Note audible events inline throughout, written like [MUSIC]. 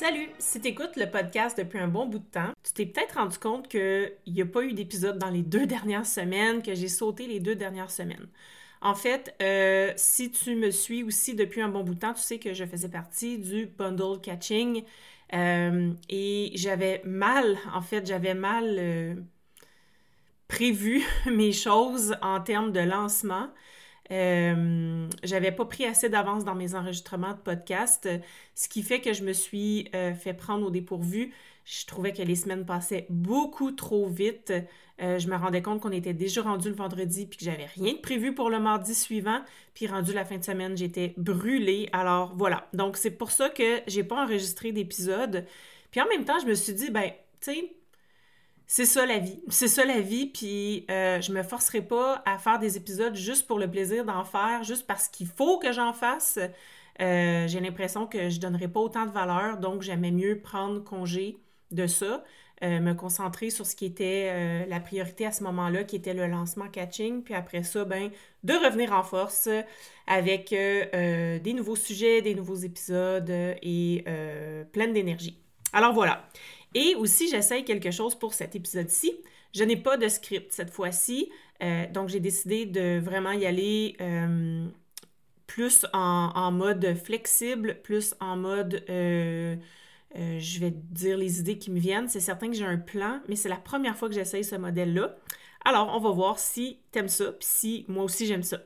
Salut! Si t'écoutes le podcast depuis un bon bout de temps, tu t'es peut-être rendu compte qu'il n'y a pas eu d'épisode dans les deux [LAUGHS] dernières semaines, que j'ai sauté les deux dernières semaines. En fait, euh, si tu me suis aussi depuis un bon bout de temps, tu sais que je faisais partie du bundle catching euh, et j'avais mal, en fait, j'avais mal euh, prévu [LAUGHS] mes choses en termes de lancement. Euh, j'avais pas pris assez d'avance dans mes enregistrements de podcast, ce qui fait que je me suis euh, fait prendre au dépourvu. Je trouvais que les semaines passaient beaucoup trop vite. Euh, je me rendais compte qu'on était déjà rendu le vendredi puis que j'avais rien de prévu pour le mardi suivant. Puis rendu la fin de semaine, j'étais brûlée. Alors voilà. Donc c'est pour ça que j'ai pas enregistré d'épisode. Puis en même temps, je me suis dit, ben, tu sais, c'est ça la vie. C'est ça la vie, puis euh, je me forcerai pas à faire des épisodes juste pour le plaisir d'en faire, juste parce qu'il faut que j'en fasse. Euh, j'ai l'impression que je donnerai pas autant de valeur, donc j'aimais mieux prendre congé de ça, euh, me concentrer sur ce qui était la priorité à ce moment-là, qui était le lancement catching, puis après ça, ben, de revenir en force avec des nouveaux sujets, des nouveaux épisodes et pleine d'énergie. Alors voilà. Et aussi, j'essaye quelque chose pour cet épisode-ci. Je n'ai pas de script cette fois-ci, euh, donc j'ai décidé de vraiment y aller euh, plus en, mode flexible, plus en mode, euh, je vais dire les idées qui me viennent. C'est certain que j'ai un plan, mais c'est la première fois que j'essaye ce modèle-là. Alors, on va voir si tu aimes ça, puis si moi aussi j'aime ça.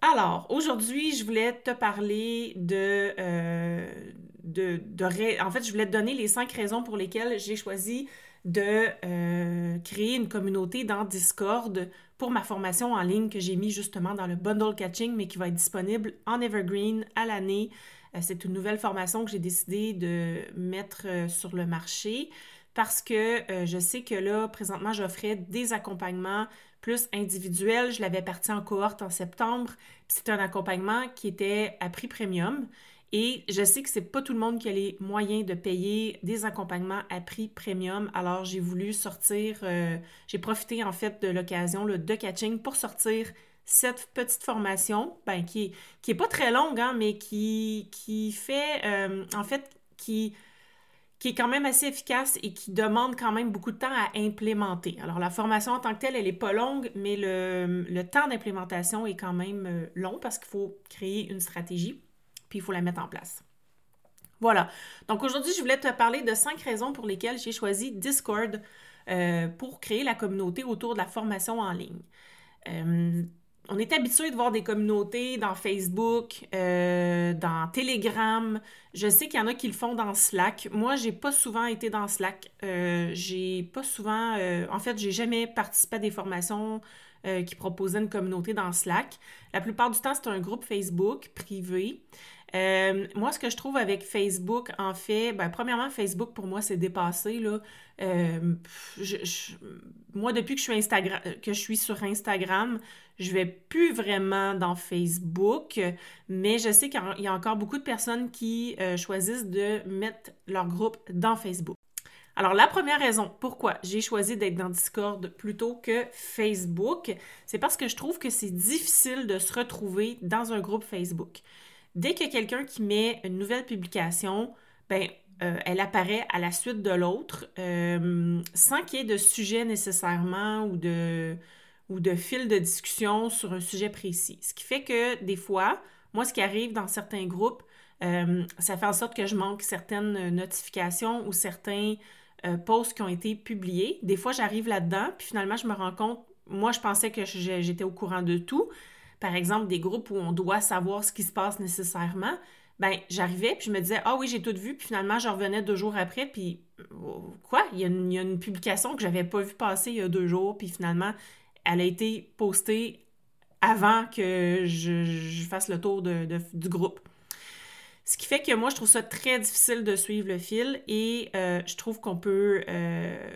Alors, aujourd'hui, je voulais te parler de, En fait, je voulais te donner les cinq raisons pour lesquelles j'ai choisi de euh, créer une communauté dans Discord pour ma formation en ligne que j'ai mis justement dans le bundle catching, mais qui va être disponible en Evergreen à l'année. Euh, c'est une nouvelle formation que j'ai décidé de mettre euh, sur le marché parce que je sais que là, présentement, j'offrais des accompagnements plus individuels. Je l'avais parti en cohorte en septembre. C'est un accompagnement qui était à prix premium. Et je sais que c'est pas tout le monde qui a les moyens de payer des accompagnements à prix premium. Alors j'ai voulu sortir, euh, j'ai profité en fait de l'occasion de catching pour sortir cette petite formation, ben, qui, est, qui est pas très longue, hein, mais qui, qui fait, euh, en fait, qui, qui est quand même assez efficace et qui demande quand même beaucoup de temps à implémenter. Alors, la formation en tant que telle, elle n'est pas longue, mais le, le temps d'implémentation est quand même euh, long parce qu'il faut créer une stratégie puis il faut la mettre en place. Voilà. Donc aujourd'hui, je voulais te parler de cinq raisons pour lesquelles j'ai choisi Discord euh, pour créer la communauté autour de la formation en ligne. Euh, on est habitué de voir des communautés dans Facebook, euh, dans Telegram. Je sais qu'il y en a qui le font dans Slack. Moi, j'ai pas souvent été dans Slack. j'ai pas souvent, en fait, j'ai jamais participé à des formations qui proposaient une communauté dans Slack. La plupart du temps, c'est un groupe Facebook privé. Euh, moi, ce que je trouve avec Facebook, en fait, ben, premièrement, Facebook, pour moi, c'est dépassé. Là. Euh, moi, depuis que je, suis sur Instagram, je vais plus vraiment dans Facebook, mais je sais qu'il y a encore beaucoup de personnes qui euh, choisissent de mettre leur groupe dans Facebook. Alors, la première raison pourquoi j'ai choisi d'être dans Discord plutôt que Facebook, c'est parce que je trouve que c'est difficile de se retrouver dans un groupe Facebook dès que quelqu'un qui met une nouvelle publication, ben, euh, elle apparaît à la suite de l'autre, euh, sans qu'il y ait de sujet nécessairement ou de, ou de fil de discussion sur un sujet précis. Ce qui fait que des fois, moi, ce qui arrive dans certains groupes, euh, ça fait en sorte que je manque certaines notifications ou certains posts qui ont été publiés. Des fois, j'arrive là-dedans, puis finalement, je me rends compte, moi, je pensais que j'étais au courant de tout, par exemple, des groupes où on doit savoir ce qui se passe nécessairement, ben j'arrivais puis je me disais ah oui j'ai tout vu puis finalement je revenais deux jours après puis oh, quoi? Il y, a une, publication que j'avais pas vu passer il y a deux jours puis finalement elle a été postée avant que je, fasse le tour du groupe. Ce qui fait que moi, je trouve ça très difficile de suivre le fil et euh, je trouve qu'on peut... Euh,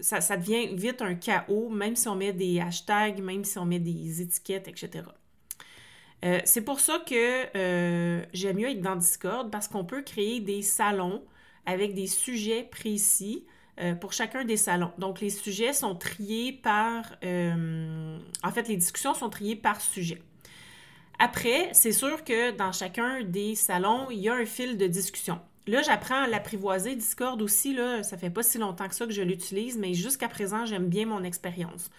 ça, devient vite un chaos, même si on met des hashtags, même si on met des étiquettes, etc. Euh, c'est pour ça que j'aime mieux être dans Discord parce qu'on peut créer des salons avec des sujets précis pour chacun des salons. Donc, les sujets sont triés par... en fait, les discussions sont triées par sujet. Après, c'est sûr que dans chacun des salons, il y a un fil de discussion. Là, j'apprends à l'apprivoiser. Discord aussi, là, ça fait pas si longtemps que ça que je l'utilise, mais jusqu'à présent, j'aime bien mon expérience.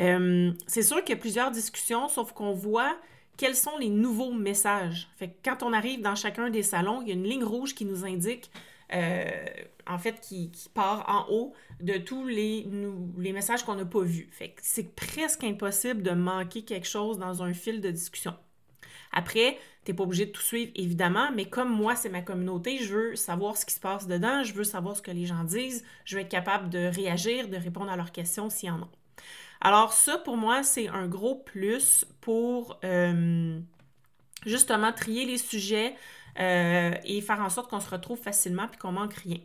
Euh, c'est sûr qu'il y a plusieurs discussions, sauf qu'on voit quels sont les nouveaux messages? Fait quand on arrive dans chacun des salons, il y a une ligne rouge qui nous indique, euh, en fait, qui, part en haut de tous les, messages qu'on n'a pas vus. Fait c'est presque impossible de manquer quelque chose dans un fil de discussion. Après, tu n'es pas obligé de tout suivre, évidemment, mais comme moi, c'est ma communauté, je veux savoir ce qui se passe dedans, je veux savoir ce que les gens disent, je veux être capable de réagir, de répondre à leurs questions s'il y en a. Alors ça, pour moi, c'est un gros plus pour euh, justement trier les sujets euh, et faire en sorte qu'on se retrouve facilement puis qu'on manque rien.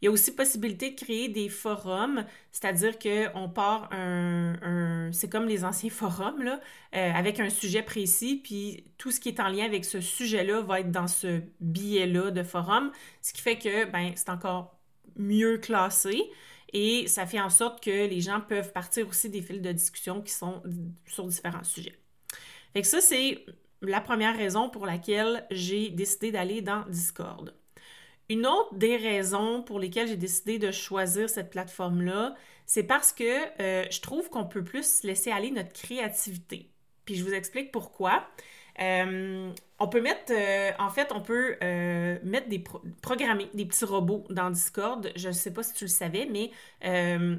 Il y a aussi possibilité de créer des forums, c'est-à-dire qu'on part un, c'est comme les anciens [LAUGHS] forums, là, euh, avec un sujet précis, puis tout ce qui est en lien avec ce sujet-là va être dans ce billet-là de forum, ce qui fait que ben, c'est encore mieux classé. Et ça fait en sorte que les gens peuvent partir aussi des fils de discussion qui sont sur différents sujets. Fait ça, c'est la première raison pour laquelle j'ai décidé d'aller dans Discord. Une autre des raisons pour lesquelles j'ai décidé de choisir cette plateforme-là, c'est parce que euh, je trouve qu'on peut plus laisser aller notre créativité. Puis je vous explique pourquoi. Euh, on peut mettre, euh, en fait, on peut mettre des programmer des petits robots dans Discord. Je ne sais pas si tu le savais, mais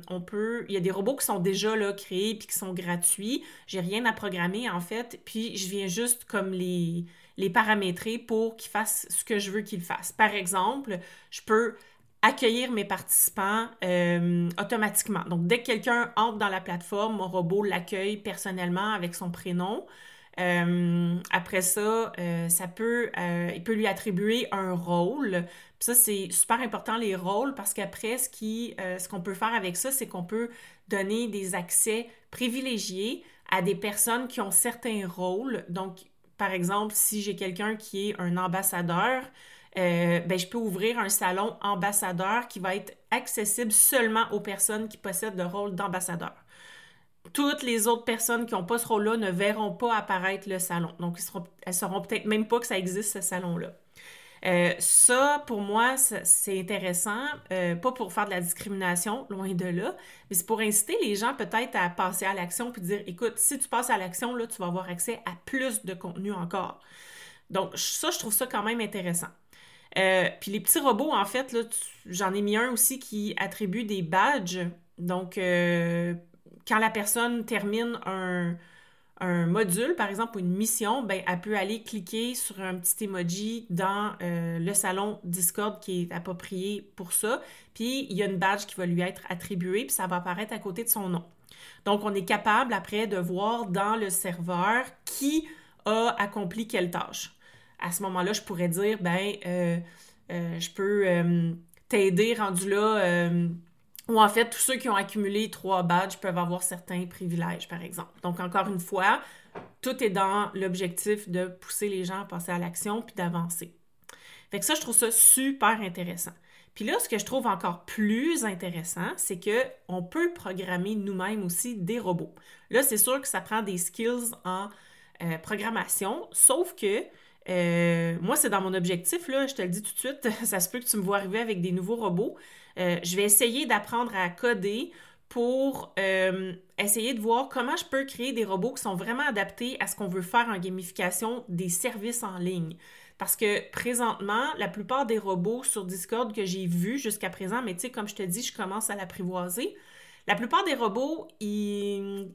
on peut, il y a des robots qui sont déjà là créés puis qui sont gratuits. J'ai rien à programmer en fait, puis je viens juste comme les les paramétrer pour qu'ils fassent ce que je veux qu'ils fassent. Par exemple, je peux accueillir mes participants euh, automatiquement. Donc, dès que quelqu'un entre dans la plateforme, mon robot l'accueille personnellement avec son prénom. Euh, après ça, euh, ça peut, il peut lui attribuer un rôle. ça, c'est super important, les rôles, parce qu'après, ce qui, ce qu'on peut faire avec ça, c'est qu'on peut donner des accès privilégiés à des personnes qui ont certains rôles. Donc, par exemple, si j'ai quelqu'un qui est un ambassadeur, euh, ben, je peux ouvrir un salon ambassadeur qui va être accessible seulement aux personnes qui possèdent le rôle d'ambassadeur. Toutes les autres personnes qui n'ont pas ce rôle-là ne verront pas apparaître le salon. Donc, elles ne sauront peut-être même pas que ça existe, ce salon-là. Euh, ça, pour moi, c'est intéressant, euh, pas pour faire de la discrimination, loin de là, mais c'est pour inciter les gens peut-être à passer à l'action puis dire, écoute, si tu passes à l'action, là, tu vas avoir accès à plus de contenu encore. Donc, ça, je trouve ça quand même intéressant. Euh, puis les petits robots, en fait, j'en ai mis un aussi qui attribue des badges. Donc, quand la personne termine un, module, par exemple, ou une mission, ben, elle peut aller cliquer sur un petit emoji dans euh, le salon Discord qui est approprié pour ça. Puis, il y a une badge qui va lui être attribuée, puis ça va apparaître à côté de son nom. Donc, on est capable après de voir dans le serveur qui a accompli quelle tâche. À ce moment-là, je pourrais dire, ben, euh, euh, je peux t'aider rendu là ou en fait, tous ceux qui ont accumulé trois badges peuvent avoir certains privilèges, par exemple. Donc, encore une fois, tout est dans l'objectif de pousser les gens à passer à l'action puis d'avancer. Fait que ça, je trouve ça super intéressant. Puis là, ce que je trouve encore plus intéressant, c'est que on peut programmer nous-mêmes aussi des robots. Là, c'est sûr que ça prend des skills en euh, programmation, sauf que euh, moi, c'est dans mon objectif, là, je te le dis tout de suite, [LAUGHS] ça se peut que tu me vois arriver avec des nouveaux robots. Euh, je vais essayer d'apprendre à coder pour euh, essayer de voir comment je peux créer des robots qui sont vraiment adaptés à ce qu'on veut faire en gamification des services en ligne. Parce que présentement, la plupart des robots sur Discord que j'ai vus jusqu'à présent, mais tu sais, comme je te dis, je commence à l'apprivoiser, la plupart des robots, ils,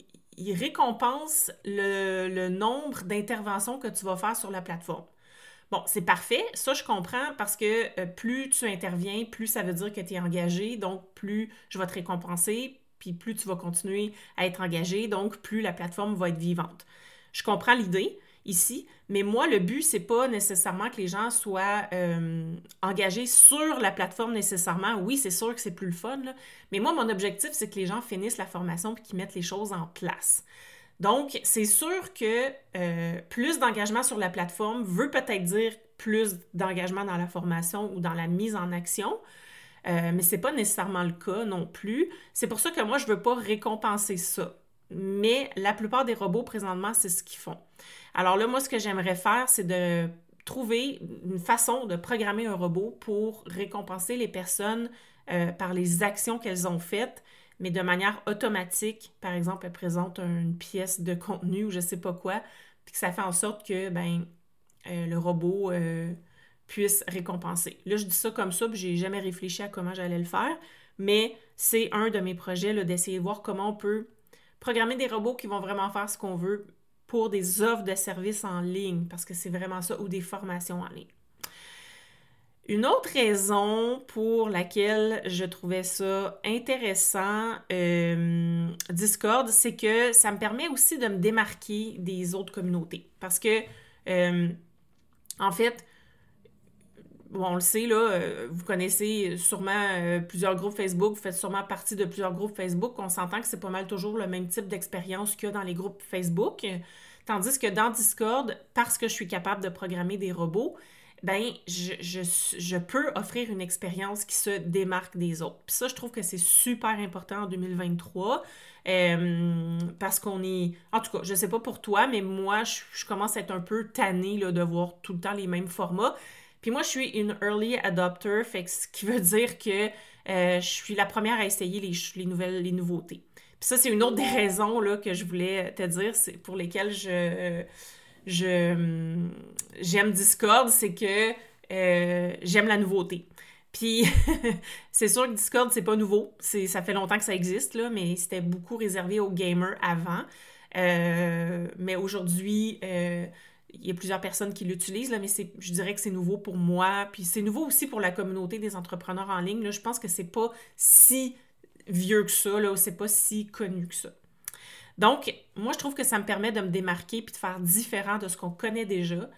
récompensent le nombre d'interventions que tu vas faire sur la plateforme. Bon, c'est parfait. Ça, je comprends parce que euh, plus tu interviens, plus ça veut dire que tu es engagé. Donc, plus je vais te récompenser, puis plus tu vas continuer à être engagé. Donc, plus la plateforme va être vivante. Je comprends l'idée. ici. Mais moi, le but, c'est pas nécessairement que les gens soient euh, engagés sur la plateforme nécessairement. Oui, c'est sûr que c'est plus le fun, mais moi, mon objectif, c'est que les gens finissent la formation et qu'ils mettent les choses en place. Donc, c'est sûr que euh, plus d'engagement sur la plateforme veut peut-être dire plus d'engagement dans la formation ou dans la mise en action. Euh, mais ce n'est pas nécessairement le cas non plus. C'est pour ça que moi, je ne veux pas récompenser ça. Mais la plupart des robots, présentement, c'est ce qu'ils font. Alors là, moi, ce que j'aimerais faire, c'est de trouver une façon de programmer un robot pour récompenser les personnes euh, par les actions qu'elles ont faites, mais de manière automatique. Par exemple, elles présentent une pièce de contenu ou je ne sais pas quoi, puis que ça fait en sorte que ben, euh, le robot euh, puisse récompenser. Là, je dis ça comme ça, puis j'ai jamais réfléchi à comment j'allais le faire, mais c'est un de mes projets d'essayer de voir comment on peut programmer des robots qui vont vraiment faire ce qu'on veut pour des offres de services en ligne, parce que c'est vraiment ça, ou des formations en ligne. Une autre raison pour laquelle je trouvais ça intéressant, euh, Discord, c'est que ça me permet aussi de me démarquer des autres communautés. Parce que, euh, en fait, on le sait, là, euh, vous connaissez sûrement plusieurs groupes Facebook, vous faites sûrement partie de plusieurs groupes Facebook. On s'entend que c'est pas mal toujours le même type d'expérience qu'il y a dans les groupes Facebook. Tandis que dans Discord, parce que je suis capable de programmer des robots, ben je, je, je, peux offrir une expérience qui se démarque des autres. Puis ça, je trouve que c'est super important en 2023 euh, parce qu'on est... En tout cas, je sais pas pour toi, mais moi, je, commence à être un peu tannée là, de voir tout le temps les mêmes formats. Puis moi, je suis une early adopter, fait ce qui veut dire que euh, je suis la première à essayer les, les nouvelles, les nouveautés. Puis ça, c'est une autre des raisons là, que je voulais te dire, c'est pour lesquelles je je j'aime Discord, c'est que euh, j'aime la nouveauté. Puis [LAUGHS] c'est sûr que Discord, c'est pas nouveau. Ça fait longtemps que ça existe, là, mais c'était beaucoup réservé aux gamers avant. Euh, mais aujourd'hui, euh, il y a plusieurs personnes qui l'utilisent, mais je dirais que c'est nouveau pour moi. Puis c'est nouveau aussi pour la communauté des entrepreneurs en ligne. Là. Je pense que c'est pas si vieux que ça, là, c'est pas si connu que ça. Donc, moi, je trouve que ça me permet de me démarquer puis de faire différent de ce qu'on connaît déjà.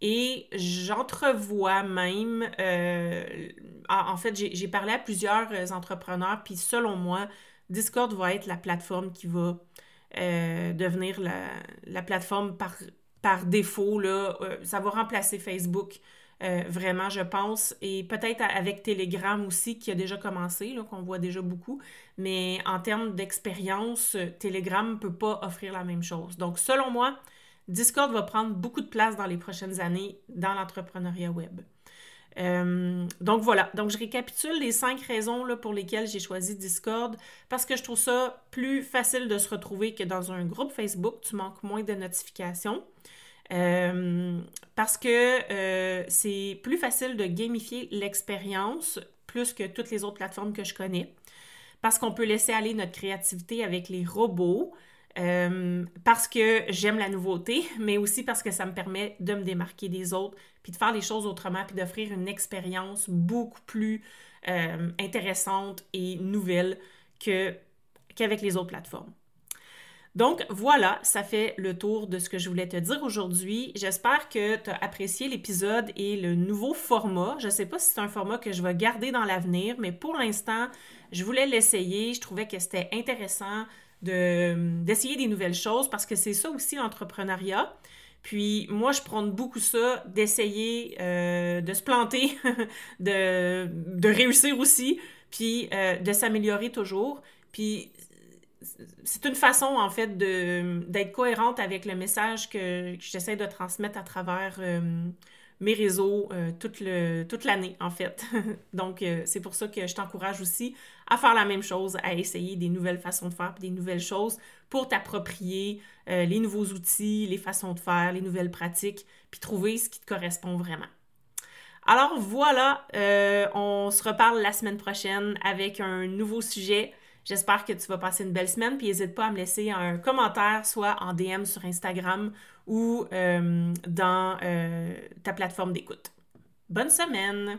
Et j'entrevois même, euh, en, fait, j'ai parlé à plusieurs euh, entrepreneurs, puis selon moi, Discord va être la plateforme qui va euh, devenir la, plateforme par, défaut. Là, ça va remplacer Facebook euh, vraiment, je pense. Et peut-être avec Telegram aussi, qui a déjà commencé, qu'on voit déjà beaucoup. Mais en termes d'expérience, Telegram ne peut pas offrir la même chose. Donc, selon moi, Discord va prendre beaucoup de place dans les prochaines années dans l'entrepreneuriat web. Euh, donc voilà, donc je récapitule les cinq raisons là, pour lesquelles j'ai choisi Discord parce que je trouve ça plus facile de se retrouver que dans un groupe Facebook, tu manques moins de notifications. Euh, parce que euh, c'est plus facile de gamifier l'expérience plus que toutes les autres plateformes que je connais. Parce qu'on peut laisser aller notre créativité avec les robots. Euh, parce que j'aime la nouveauté, [LAUGHS] mais aussi parce que ça me permet de me démarquer des autres, puis de faire les choses autrement, puis d'offrir une expérience beaucoup plus intéressante et nouvelle qu'avec les autres plateformes. Donc voilà, ça fait le tour de ce que je voulais te dire aujourd'hui. J'espère que tu as apprécié l'épisode et le nouveau format. Je ne sais pas si c'est un format que je vais garder dans l'avenir, mais pour l'instant, je voulais l'essayer. Je trouvais que c'était intéressant d'essayer des nouvelles choses parce que c'est ça aussi l'entrepreneuriat. Puis moi, je prends beaucoup ça, d'essayer euh, de se planter, [LAUGHS] de, réussir aussi, puis euh, de s'améliorer toujours. Puis c'est une façon, en fait, d'être cohérente avec le message que, j'essaie de transmettre à travers euh, mes réseaux euh, toute, l'année, en fait. [LAUGHS] Donc, euh, c'est pour ça que je t'encourage aussi à faire la même chose, à essayer des nouvelles façons de faire, des nouvelles choses pour t'approprier les nouveaux outils, les façons de faire, les nouvelles pratiques, puis trouver ce qui te correspond vraiment. Alors voilà, on se reparle la semaine prochaine avec un nouveau sujet. J'espère que tu vas passer une belle semaine, puis n'hésite pas à me laisser un commentaire, soit en DM sur Instagram ou euh, dans euh, ta plateforme d'écoute. Bonne semaine!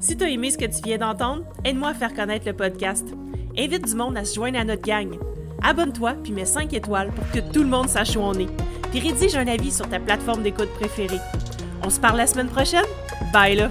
Si tu as aimé ce que tu viens d'entendre, aide-moi à faire connaître le podcast. Invite du monde à se joindre à notre gang. Abonne-toi puis mets 5 étoiles pour que tout le monde sache où on est. puis rédige un avis sur ta plateforme d'écoute préférée. On se parle la semaine prochaine? Bye là!